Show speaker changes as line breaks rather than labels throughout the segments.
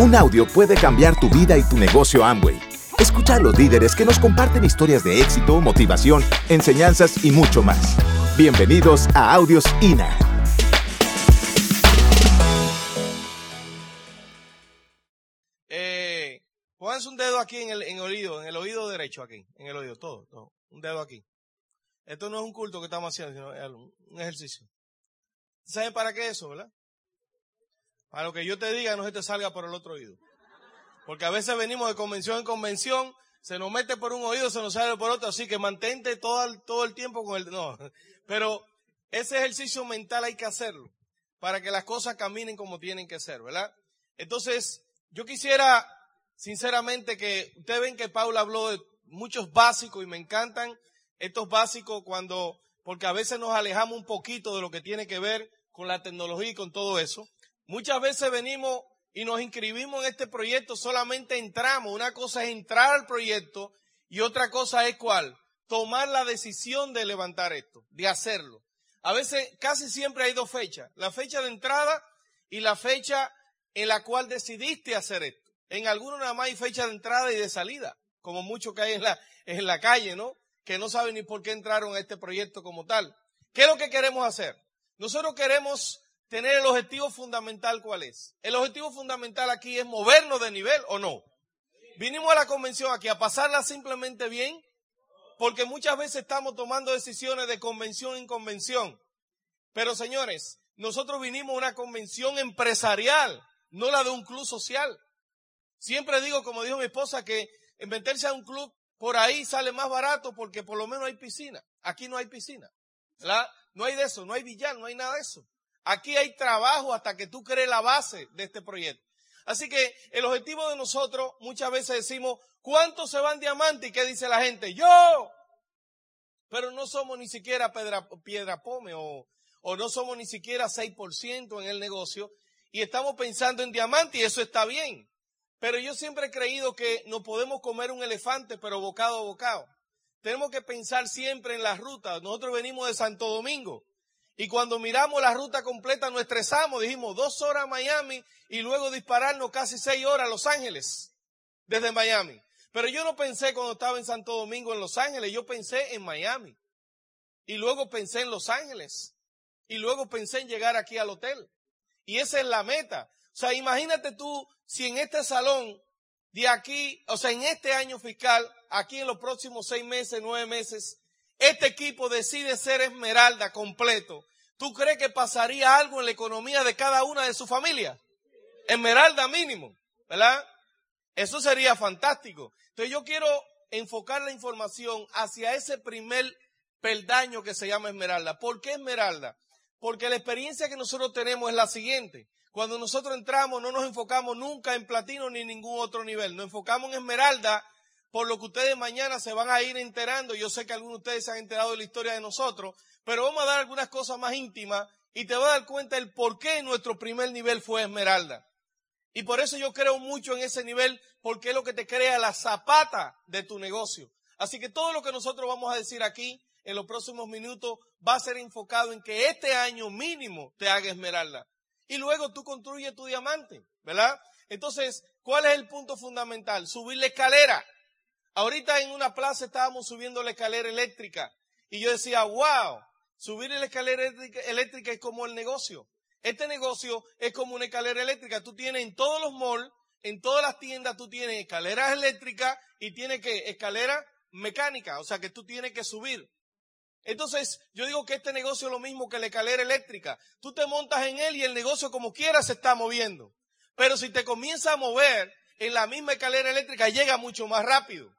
Un audio puede cambiar tu vida y tu negocio Amway. Escucha a los líderes que nos comparten historias de éxito, motivación, enseñanzas y mucho más. Bienvenidos a Audios INA.
Eh, pónganse un dedo aquí en el, oído, en el oído derecho aquí, en el oído, todo, todo. Un dedo aquí. Esto no es un culto que estamos haciendo, sino es un ejercicio. ¿Saben para qué eso, verdad? Para lo que yo te diga no se te salga por el otro oído. Porque a veces venimos de convención en convención, se nos mete por un oído, se nos sale por otro, así que mantente todo el, todo el tiempo con el... No, pero ese ejercicio mental hay que hacerlo para que las cosas caminen como tienen que ser, ¿verdad? Entonces, yo quisiera, sinceramente, que ustedes ven que Paula habló de muchos básicos y me encantan estos básicos cuando, porque a veces nos alejamos un poquito de lo que tiene que ver con la tecnología y con todo eso. Muchas veces venimos y nos inscribimos en este proyecto, solamente entramos. Una cosa es entrar al proyecto y otra cosa es cuál? Tomar la decisión de levantar esto, de hacerlo. A veces, casi siempre hay dos fechas. La fecha de entrada y la fecha en la cual decidiste hacer esto. En algunos nada más hay fecha de entrada y de salida, como muchos que hay en la, en la calle, ¿no? Que no saben ni por qué entraron a este proyecto como tal. ¿Qué es lo que queremos hacer? Nosotros queremos tener el objetivo fundamental cuál es. El objetivo fundamental aquí es movernos de nivel o no. Vinimos a la convención aquí a pasarla simplemente bien, porque muchas veces estamos tomando decisiones de convención en convención. Pero señores, nosotros vinimos a una convención empresarial, no la de un club social. Siempre digo, como dijo mi esposa, que meterse a un club por ahí sale más barato porque por lo menos hay piscina. Aquí no hay piscina. No hay de eso, no hay billar, no hay nada de eso. Aquí hay trabajo hasta que tú crees la base de este proyecto. Así que el objetivo de nosotros, muchas veces decimos, ¿cuántos se van diamantes? ¿Y qué dice la gente? Yo. Pero no somos ni siquiera piedra, pome o, o no somos ni siquiera 6% en el negocio y estamos pensando en diamante y eso está bien. Pero yo siempre he creído que no podemos comer un elefante, pero bocado a bocado. Tenemos que pensar siempre en las rutas. Nosotros venimos de Santo Domingo. Y cuando miramos la ruta completa nos estresamos, dijimos dos horas a Miami y luego dispararnos casi seis horas a Los Ángeles desde Miami. Pero yo no pensé cuando estaba en Santo Domingo en Los Ángeles, yo pensé en Miami. Y luego pensé en Los Ángeles. Y luego pensé en llegar aquí al hotel. Y esa es la meta. O sea, imagínate tú si en este salón de aquí, o sea, en este año fiscal, aquí en los próximos seis meses, nueve meses, este equipo decide ser Esmeralda completo, ¿tú crees que pasaría algo en la economía de cada una de su familia? Esmeralda mínimo, ¿verdad? Eso sería fantástico. Entonces yo quiero enfocar la información hacia ese primer peldaño que se llama Esmeralda. ¿Por qué Esmeralda? Porque la experiencia que nosotros tenemos es la siguiente. Cuando nosotros entramos no nos enfocamos nunca en platino ni en ningún otro nivel. Nos enfocamos en Esmeralda por lo que ustedes mañana se van a ir enterando. Yo sé que algunos de ustedes se han enterado de la historia de nosotros, pero vamos a dar algunas cosas más íntimas y te vas a dar cuenta del por qué nuestro primer nivel fue Esmeralda. Y por eso yo creo mucho en ese nivel, porque es lo que te crea la zapata de tu negocio. Así que todo lo que nosotros vamos a decir aquí en los próximos minutos va a ser enfocado en que este año mínimo te haga Esmeralda. Y luego tú construyes tu diamante, ¿verdad? Entonces, ¿cuál es el punto fundamental? Subir la escalera. Ahorita en una plaza estábamos subiendo la escalera eléctrica y yo decía, wow, subir la escalera eléctrica, es como el negocio. Este negocio es como una escalera eléctrica. Tú tienes en todos los malls, en todas las tiendas, tú tienes escaleras eléctricas y tienes que escalera mecánica, o sea que tú tienes que subir. Entonces, yo digo que este negocio es lo mismo que la escalera eléctrica. Tú te montas en él y el negocio como quiera se está moviendo. Pero si te comienza a mover en la misma escalera eléctrica, llega mucho más rápido.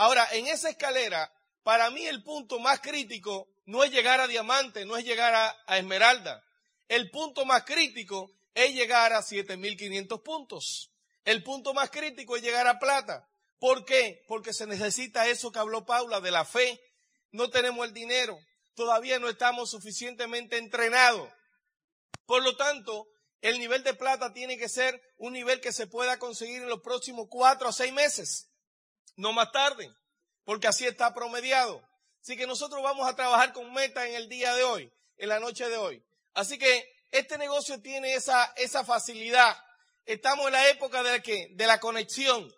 Ahora, en esa escalera, para mí el punto más crítico no es llegar a diamante, no es llegar a, esmeralda. El punto más crítico es llegar a 7500 puntos. El punto más crítico es llegar a plata. ¿Por qué? Porque se necesita eso que habló Paula de la fe. No tenemos el dinero. Todavía no estamos suficientemente entrenados. Por lo tanto, el nivel de plata tiene que ser un nivel que se pueda conseguir en los próximos cuatro a seis meses no más tarde, porque así está promediado. Así que nosotros vamos a trabajar con meta en el día de hoy, en la noche de hoy. Así que este negocio tiene esa, esa facilidad, estamos en la época de la, ¿qué? de la conexión.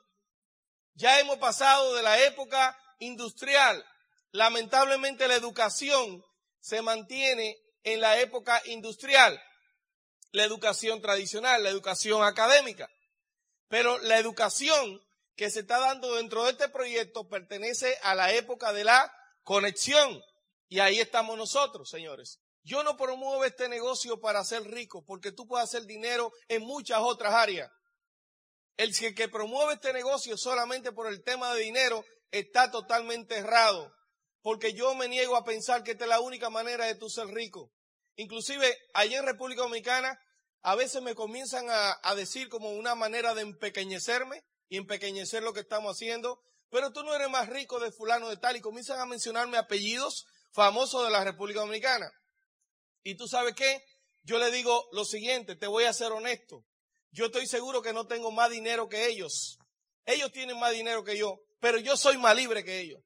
Ya hemos pasado de la época industrial. Lamentablemente la educación se mantiene en la época industrial, la educación tradicional, la educación académica. Pero la educación que se está dando dentro de este proyecto pertenece a la época de la conexión. Y ahí estamos nosotros, señores. Yo no promuevo este negocio para ser rico, porque tú puedes hacer dinero en muchas otras áreas. El que promueve este negocio solamente por el tema de dinero está totalmente errado, porque yo me niego a pensar que esta es la única manera de tú ser rico. Inclusive, allá en República Dominicana, a veces me comienzan a, a decir como una manera de empequeñecerme y empequeñecer lo que estamos haciendo, pero tú no eres más rico de fulano de tal y comienzan a mencionarme apellidos famosos de la República Dominicana. Y tú sabes qué? Yo le digo lo siguiente, te voy a ser honesto. Yo estoy seguro que no tengo más dinero que ellos. Ellos tienen más dinero que yo, pero yo soy más libre que ellos.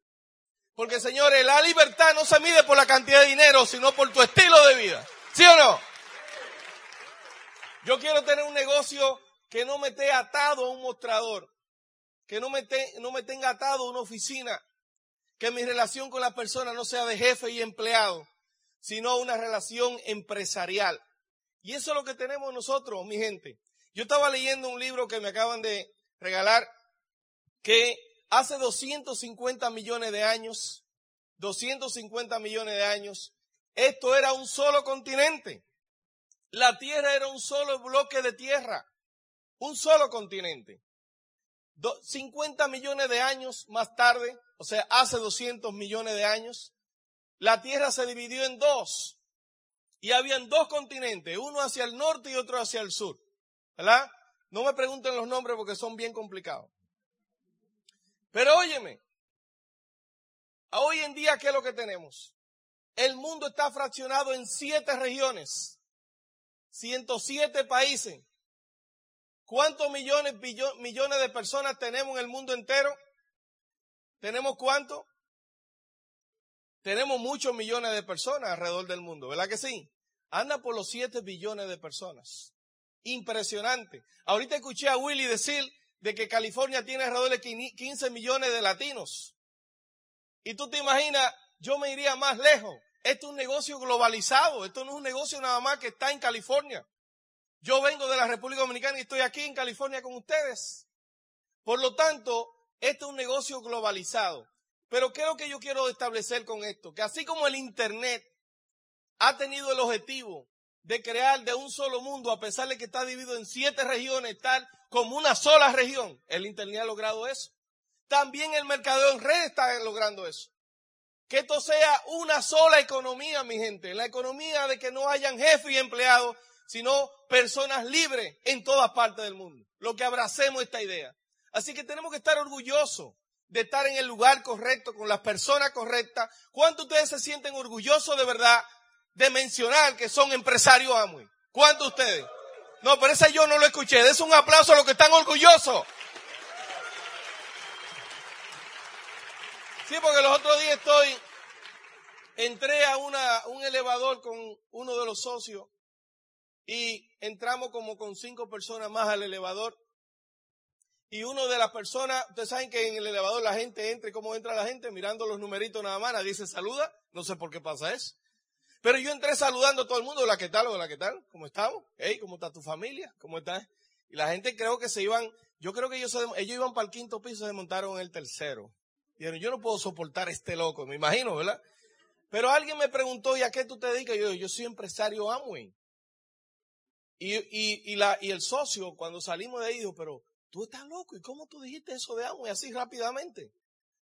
Porque señores, la libertad no se mide por la cantidad de dinero, sino por tu estilo de vida. ¿Sí o no? Yo quiero tener un negocio que no me esté atado a un mostrador, que no me, me tenga atado una oficina, que mi relación con la persona no sea de jefe y empleado, sino una relación empresarial. Y eso es lo que tenemos nosotros, mi gente. Yo estaba leyendo un libro que me acaban de regalar que hace 250 millones de años, 250 millones de años, esto era un solo continente. La Tierra era un solo bloque de tierra, un solo continente. 50 millones de años más tarde, o sea, hace 200 millones de años, la Tierra se dividió en dos. Y habían dos continentes, uno hacia el norte y otro hacia el sur. ¿Verdad? No me pregunten los nombres porque son bien complicados. Pero óyeme, hoy en día, ¿qué es lo que tenemos? El mundo está fraccionado en siete regiones, 107 países. ¿Cuántos millones, millones de personas tenemos en el mundo entero? ¿Tenemos cuánto? Tenemos muchos millones de personas alrededor del mundo, ¿verdad que sí? Anda por los 7 billones de personas. Impresionante. Ahorita escuché a Willy decir de que California tiene alrededor de 15 millones de latinos. Y tú te imaginas, yo me iría más lejos. Esto es un negocio globalizado. Esto no es un negocio nada más que está en California. Yo vengo de la República Dominicana y estoy aquí en California con ustedes. Por lo tanto, esto es un negocio globalizado. Pero ¿qué es lo que yo quiero establecer con esto? Que así como el Internet ha tenido el objetivo de crear de un solo mundo, a pesar de que está dividido en siete regiones, tal como una sola región, el Internet ha logrado eso. También el mercadeo en red está logrando eso. Que esto sea una sola economía, mi gente. La economía de que no hayan jefes y empleados, sino personas libres en todas partes del mundo. Lo que abracemos esta idea. Así que tenemos que estar orgullosos de estar en el lugar correcto, con las personas correctas. ¿Cuántos de ustedes se sienten orgullosos de verdad de mencionar que son empresarios Amway? ¿Cuántos de ustedes? No, pero ese yo no lo escuché. Des un aplauso a los que están orgullosos. Sí, porque los otros días estoy, entré a una, un elevador con uno de los socios y entramos como con cinco personas más al elevador y uno de las personas, ustedes saben que en el elevador la gente entra y cómo entra la gente mirando los numeritos nada más, se saluda, no sé por qué pasa eso. Pero yo entré saludando a todo el mundo, hola, ¿qué tal? Hola, ¿qué tal? ¿Cómo estamos? Hey, ¿cómo está tu familia? ¿Cómo estás? Y la gente creo que se iban, yo creo que ellos, ellos iban para el quinto piso se montaron en el tercero. Dijeron, yo no puedo soportar este loco, me imagino, ¿verdad? Pero alguien me preguntó, ¿y a qué tú te dedicas? Yo, yo soy empresario Amway. Y, y, y, la, y el socio, cuando salimos de ahí, dijo, pero tú estás loco, ¿y cómo tú dijiste eso de Amway así rápidamente?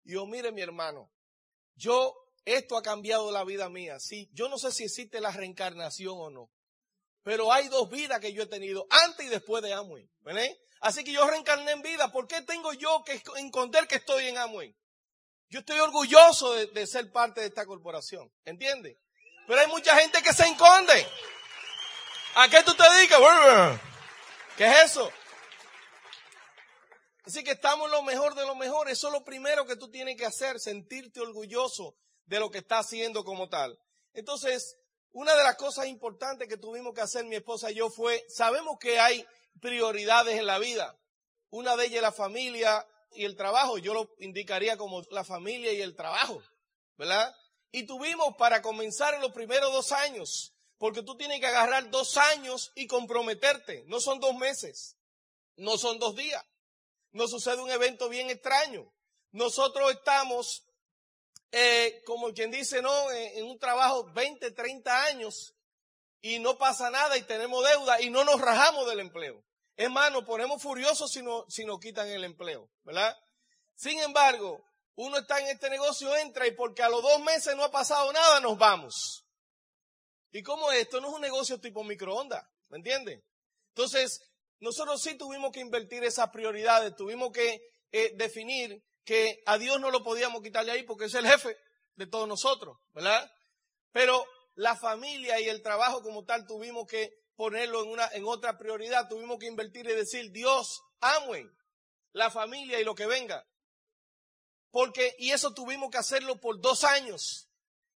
Y yo, mire mi hermano, yo, esto ha cambiado la vida mía, sí, yo no sé si existe la reencarnación o no, pero hay dos vidas que yo he tenido, antes y después de Amway, ¿verdad? Así que yo reencarné en vida, ¿por qué tengo yo que encontrar que estoy en Amway? Yo estoy orgulloso de, de ser parte de esta corporación, ¿entiendes? Pero hay mucha gente que se esconde. ¿A qué tú te dedicas? ¿Qué es eso? Así que estamos lo mejor de lo mejor. Eso es lo primero que tú tienes que hacer, sentirte orgulloso de lo que estás haciendo como tal. Entonces, una de las cosas importantes que tuvimos que hacer mi esposa y yo fue, sabemos que hay prioridades en la vida. Una de ellas es la familia y el trabajo. Yo lo indicaría como la familia y el trabajo, ¿verdad? Y tuvimos para comenzar en los primeros dos años, porque tú tienes que agarrar dos años y comprometerte. No son dos meses, no son dos días. No sucede un evento bien extraño. Nosotros estamos, eh, como quien dice, ¿no? En, en un trabajo 20, 30 años y no pasa nada y tenemos deuda y no nos rajamos del empleo. Nos ponemos furiosos si, no, si nos quitan el empleo, ¿verdad? Sin embargo, uno está en este negocio, entra y porque a los dos meses no ha pasado nada, nos vamos. Y como esto no es un negocio tipo microondas, ¿me entienden? Entonces, nosotros sí tuvimos que invertir esas prioridades, tuvimos que eh, definir que a Dios no lo podíamos quitarle ahí porque es el jefe de todos nosotros, ¿verdad? Pero la familia y el trabajo como tal tuvimos que ponerlo en, una, en otra prioridad, tuvimos que invertir y decir, Dios, Amway, la familia y lo que venga. Porque, y eso tuvimos que hacerlo por dos años.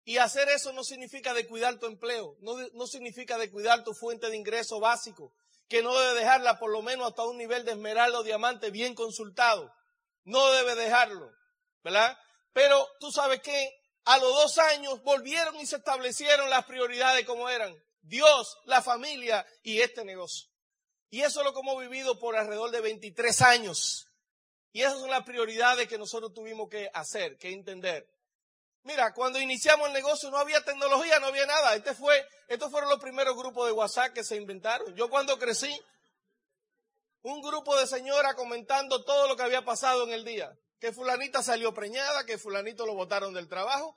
Y hacer eso no significa de cuidar tu empleo, no, no significa de cuidar tu fuente de ingreso básico, que no debe dejarla por lo menos hasta un nivel de esmeralda o diamante bien consultado. No debe dejarlo, ¿verdad? Pero tú sabes que a los dos años volvieron y se establecieron las prioridades como eran. Dios, la familia y este negocio. Y eso es lo que hemos vivido por alrededor de 23 años. Y esas son las prioridades que nosotros tuvimos que hacer, que entender. Mira, cuando iniciamos el negocio no había tecnología, no había nada. Este fue, estos fueron los primeros grupos de WhatsApp que se inventaron. Yo cuando crecí, un grupo de señoras comentando todo lo que había pasado en el día. Que fulanita salió preñada, que fulanito lo botaron del trabajo.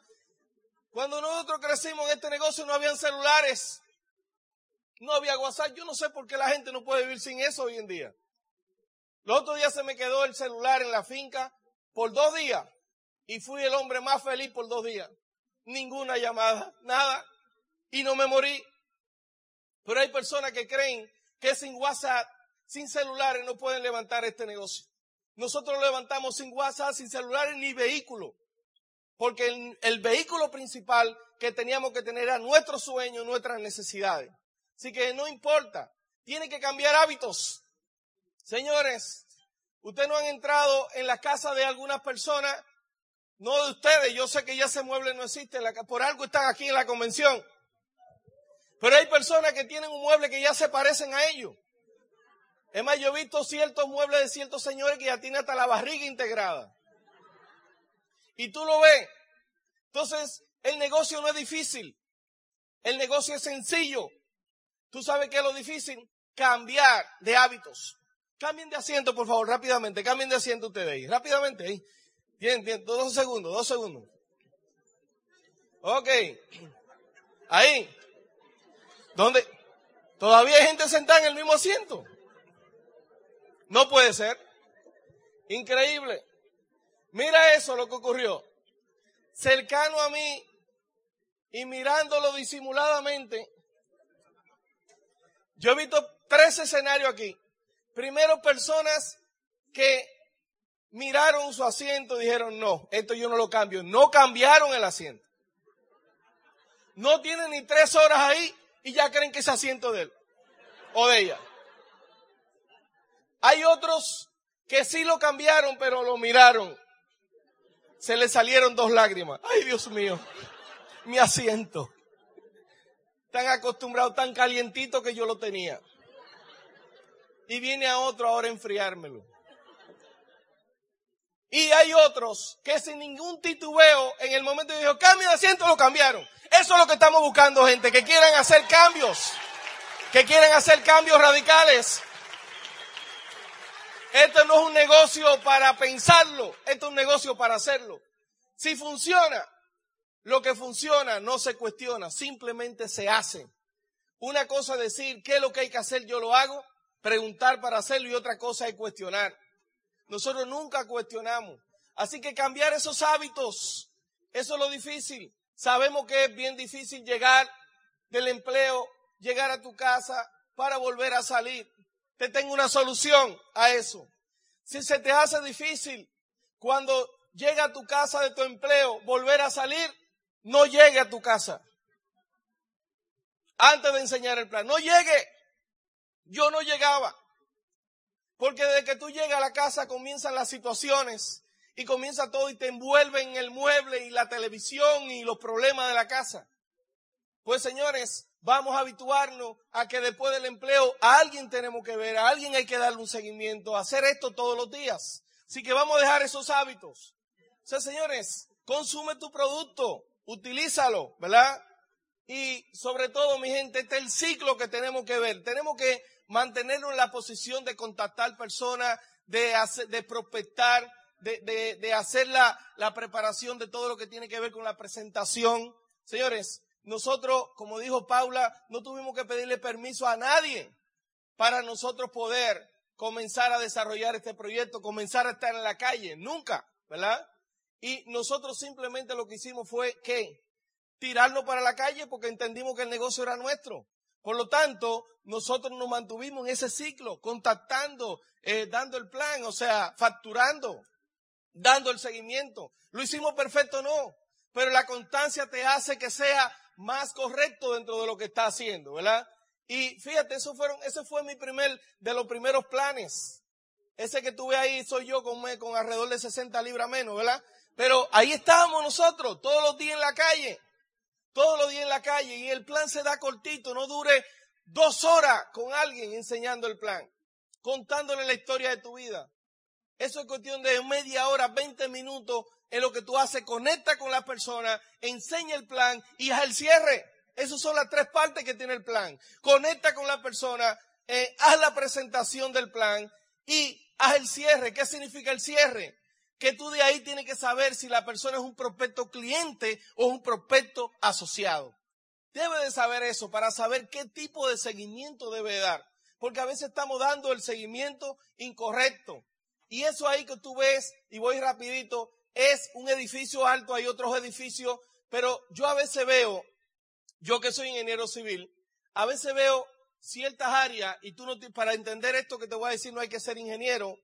Cuando nosotros crecimos en este negocio no habían celulares no había WhatsApp. Yo no sé por qué la gente no puede vivir sin eso hoy en día. Los otros días se me quedó el celular en la finca por dos días y fui el hombre más feliz por dos días. Ninguna llamada, nada. Y no me morí. Pero hay personas que creen que sin WhatsApp, sin celulares, no pueden levantar este negocio. Nosotros lo levantamos sin WhatsApp, sin celulares ni vehículo. Porque el, el vehículo principal que teníamos que tener era nuestro sueño, nuestras necesidades. Así que no importa, tiene que cambiar hábitos. Señores, ustedes no han entrado en la casa de algunas personas, no de ustedes, yo sé que ya ese mueble no existe, por algo están aquí en la convención. Pero hay personas que tienen un mueble que ya se parecen a ellos. Es más, yo he visto ciertos muebles de ciertos señores que ya tienen hasta la barriga integrada. Y tú lo ves. Entonces, el negocio no es difícil. El negocio es sencillo. ¿Tú sabes qué es lo difícil? Cambiar de hábitos. Cambien de asiento, por favor, rápidamente. Cambien de asiento ustedes ahí. Rápidamente ahí. Bien, bien. Dos segundos, dos segundos. Ok. Ahí. ¿Dónde? Todavía hay gente sentada en el mismo asiento. No puede ser. Increíble. Mira eso lo que ocurrió. Cercano a mí y mirándolo disimuladamente, yo he visto tres escenarios aquí. Primero, personas que miraron su asiento y dijeron, no, esto yo no lo cambio. No cambiaron el asiento. No tienen ni tres horas ahí y ya creen que es asiento de él o de ella. Hay otros que sí lo cambiaron, pero lo miraron. Se le salieron dos lágrimas. Ay, Dios mío, mi asiento tan acostumbrado, tan calientito que yo lo tenía. Y viene a otro ahora a enfriármelo. Y hay otros que sin ningún titubeo, en el momento que dijo, cambio de asiento, lo cambiaron. Eso es lo que estamos buscando, gente, que quieran hacer cambios, que quieren hacer cambios radicales. Esto no es un negocio para pensarlo, esto es un negocio para hacerlo. Si funciona, lo que funciona no se cuestiona, simplemente se hace. Una cosa es decir, ¿qué es lo que hay que hacer? Yo lo hago, preguntar para hacerlo y otra cosa es cuestionar. Nosotros nunca cuestionamos. Así que cambiar esos hábitos, eso es lo difícil. Sabemos que es bien difícil llegar del empleo, llegar a tu casa para volver a salir. Te tengo una solución a eso. Si se te hace difícil cuando llega a tu casa de tu empleo volver a salir, no llegue a tu casa. Antes de enseñar el plan, no llegue. Yo no llegaba. Porque desde que tú llegas a la casa comienzan las situaciones y comienza todo y te envuelve en el mueble y la televisión y los problemas de la casa. Pues señores, vamos a habituarnos a que después del empleo a alguien tenemos que ver, a alguien hay que darle un seguimiento, hacer esto todos los días. Así que vamos a dejar esos hábitos. O sea, señores, consume tu producto, utilízalo, ¿verdad? Y sobre todo, mi gente, este es el ciclo que tenemos que ver. Tenemos que mantenernos en la posición de contactar personas, de, de prospectar, de, de, hacer la, la preparación de todo lo que tiene que ver con la presentación. Señores, nosotros, como dijo Paula, no tuvimos que pedirle permiso a nadie para nosotros poder comenzar a desarrollar este proyecto, comenzar a estar en la calle. Nunca, ¿verdad? Y nosotros simplemente lo que hicimos fue que tirarnos para la calle porque entendimos que el negocio era nuestro. Por lo tanto, nosotros nos mantuvimos en ese ciclo, contactando, eh, dando el plan, o sea, facturando, dando el seguimiento. ¿Lo hicimos perfecto? No. Pero la constancia te hace que sea más correcto dentro de lo que está haciendo, ¿verdad? Y fíjate, eso fueron, ese fue mi primer, de los primeros planes. Ese que tuve ahí soy yo con, con alrededor de 60 libras menos, ¿verdad? Pero ahí estábamos nosotros, todos los días en la calle todos los días en la calle y el plan se da cortito, no dure dos horas con alguien enseñando el plan, contándole la historia de tu vida. Eso es cuestión de media hora, 20 minutos en lo que tú haces, conecta con la persona, enseña el plan y haz el cierre. Esas son las tres partes que tiene el plan. Conecta con la persona, eh, haz la presentación del plan y haz el cierre. ¿Qué significa el cierre? Que tú de ahí tienes que saber si la persona es un prospecto cliente o un prospecto asociado. Debe de saber eso para saber qué tipo de seguimiento debe dar. Porque a veces estamos dando el seguimiento incorrecto. Y eso ahí que tú ves, y voy rapidito, es un edificio alto, hay otros edificios, pero yo a veces veo, yo que soy ingeniero civil, a veces veo ciertas áreas, y tú no, para entender esto que te voy a decir no hay que ser ingeniero,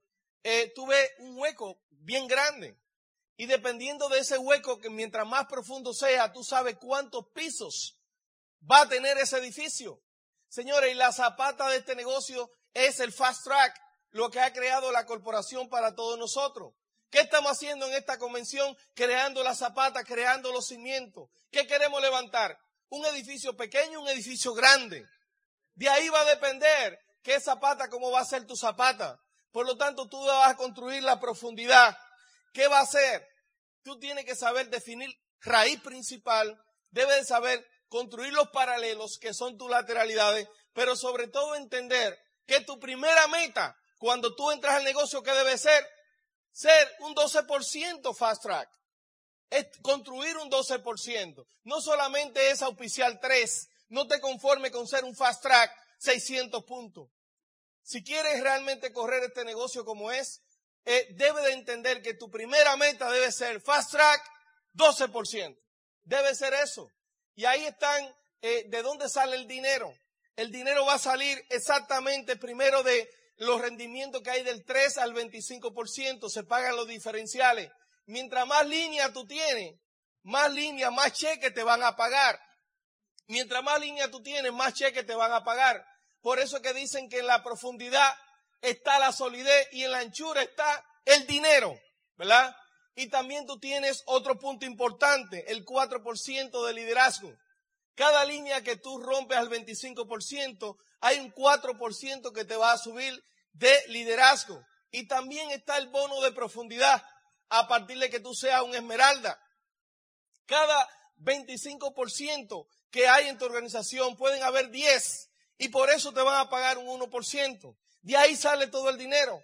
eh, tú ves un hueco bien grande. Y dependiendo de ese hueco, que mientras más profundo sea, tú sabes cuántos pisos va a tener ese edificio. Señores, y la zapata de este negocio es el fast track, lo que ha creado la corporación para todos nosotros. ¿Qué estamos haciendo en esta convención? Creando la zapata, creando los cimientos. ¿Qué queremos levantar? Un edificio pequeño, un edificio grande. De ahí va a depender qué zapata, cómo va a ser tu zapata. Por lo tanto, tú vas a construir la profundidad. ¿Qué va a hacer? Tú tienes que saber definir raíz principal, debes de saber construir los paralelos, que son tus lateralidades, pero sobre todo entender que tu primera meta cuando tú entras al negocio, ¿qué debe ser? Ser un 12% fast track. Es construir un 12%. No solamente es auspiciar 3. No te conformes con ser un fast track 600 puntos. Si quieres realmente correr este negocio como es, eh, debe de entender que tu primera meta debe ser fast track 12%. Debe ser eso. Y ahí están, eh, ¿de dónde sale el dinero? El dinero va a salir exactamente primero de los rendimientos que hay del 3 al 25%, se pagan los diferenciales. Mientras más línea tú tienes, más línea, más cheques te van a pagar. Mientras más línea tú tienes, más cheques te van a pagar. Por eso que dicen que en la profundidad está la solidez y en la anchura está el dinero, ¿verdad? Y también tú tienes otro punto importante, el 4% de liderazgo. Cada línea que tú rompes al 25%, hay un 4% que te va a subir de liderazgo. Y también está el bono de profundidad a partir de que tú seas un esmeralda. Cada 25% que hay en tu organización pueden haber 10 y por eso te van a pagar un 1%. De ahí sale todo el dinero.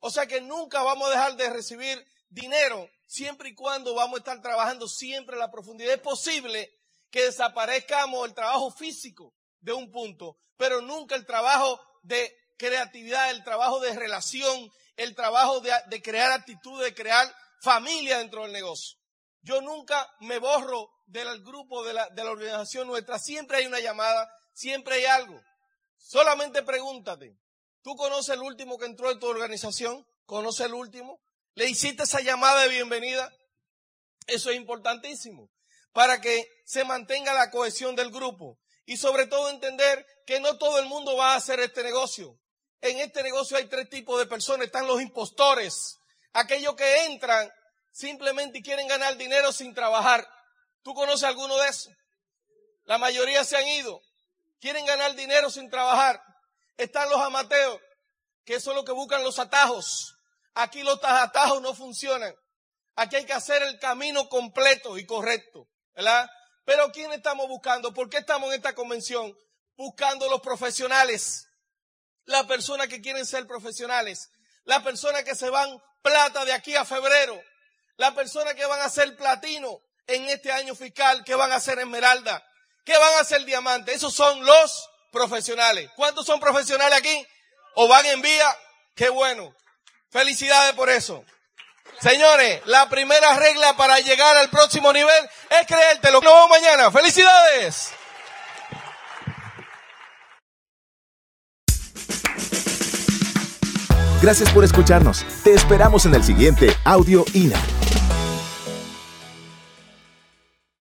O sea que nunca vamos a dejar de recibir dinero siempre y cuando vamos a estar trabajando siempre en la profundidad. Es posible que desaparezcamos el trabajo físico de un punto, pero nunca el trabajo de creatividad, el trabajo de relación, el trabajo de, crear actitud, de crear familia dentro del negocio. Yo nunca me borro del grupo, de la, de la organización nuestra. Siempre hay una llamada, siempre hay algo. Solamente pregúntate, ¿tú conoces el último que entró en tu organización? ¿Conoces el último? ¿Le hiciste esa llamada de bienvenida? Eso es importantísimo para que se mantenga la cohesión del grupo y sobre todo entender que no todo el mundo va a hacer este negocio. En este negocio hay tres tipos de personas. Están los impostores, aquellos que entran simplemente y quieren ganar dinero sin trabajar. ¿Tú conoces alguno de esos? La mayoría se han ido. Quieren ganar dinero sin trabajar. Están los amateos, que son los que buscan los atajos. Aquí los atajos no funcionan. Aquí hay que hacer el camino completo y correcto, ¿verdad? Pero ¿quién estamos buscando? ¿Por qué estamos en esta convención? Buscando los profesionales. Las personas que quieren ser profesionales. Las personas que se van plata de aquí a febrero. Las personas que van a ser platino en este año fiscal, que van a ser esmeralda, que van a ser diamante. Esos son los profesionales. ¿Cuántos son profesionales aquí? ¿O van en vía? Qué bueno. Felicidades por eso. Señores, la primera regla para llegar al próximo nivel es creértelo. Nos vemos mañana. ¡Felicidades!
Gracias por escucharnos. Te esperamos en el siguiente Audio INA.